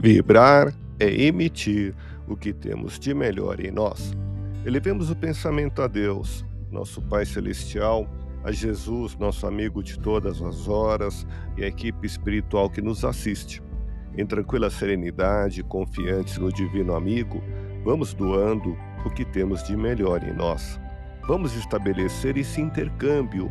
Vibrar é emitir o que temos de melhor em nós. Elevemos o pensamento a Deus, nosso Pai Celestial, a Jesus, nosso amigo de todas as horas, e a equipe espiritual que nos assiste. Em tranquila serenidade, confiantes no Divino Amigo, vamos doando o que temos de melhor em nós. Vamos estabelecer esse intercâmbio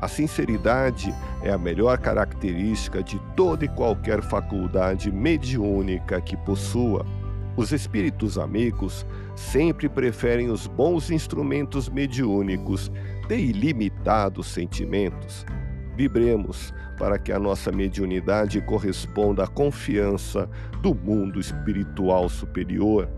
a sinceridade é a melhor característica de toda e qualquer faculdade mediúnica que possua. Os espíritos amigos sempre preferem os bons instrumentos mediúnicos de ilimitados sentimentos. Vibremos para que a nossa mediunidade corresponda à confiança do mundo espiritual superior.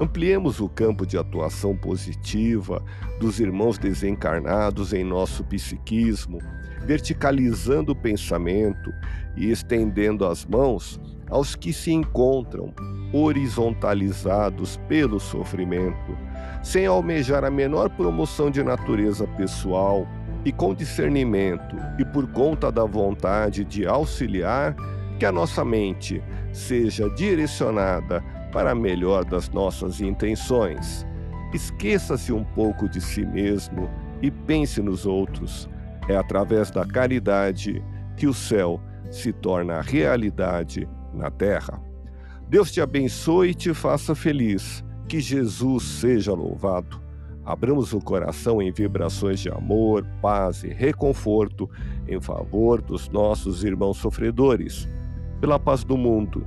Ampliemos o campo de atuação positiva dos irmãos desencarnados em nosso psiquismo, verticalizando o pensamento e estendendo as mãos aos que se encontram horizontalizados pelo sofrimento, sem almejar a menor promoção de natureza pessoal e com discernimento e por conta da vontade de auxiliar, que a nossa mente seja direcionada para melhor das nossas intenções. Esqueça-se um pouco de si mesmo e pense nos outros. É através da caridade que o céu se torna realidade na terra. Deus te abençoe e te faça feliz. Que Jesus seja louvado. Abramos o coração em vibrações de amor, paz e reconforto em favor dos nossos irmãos sofredores, pela paz do mundo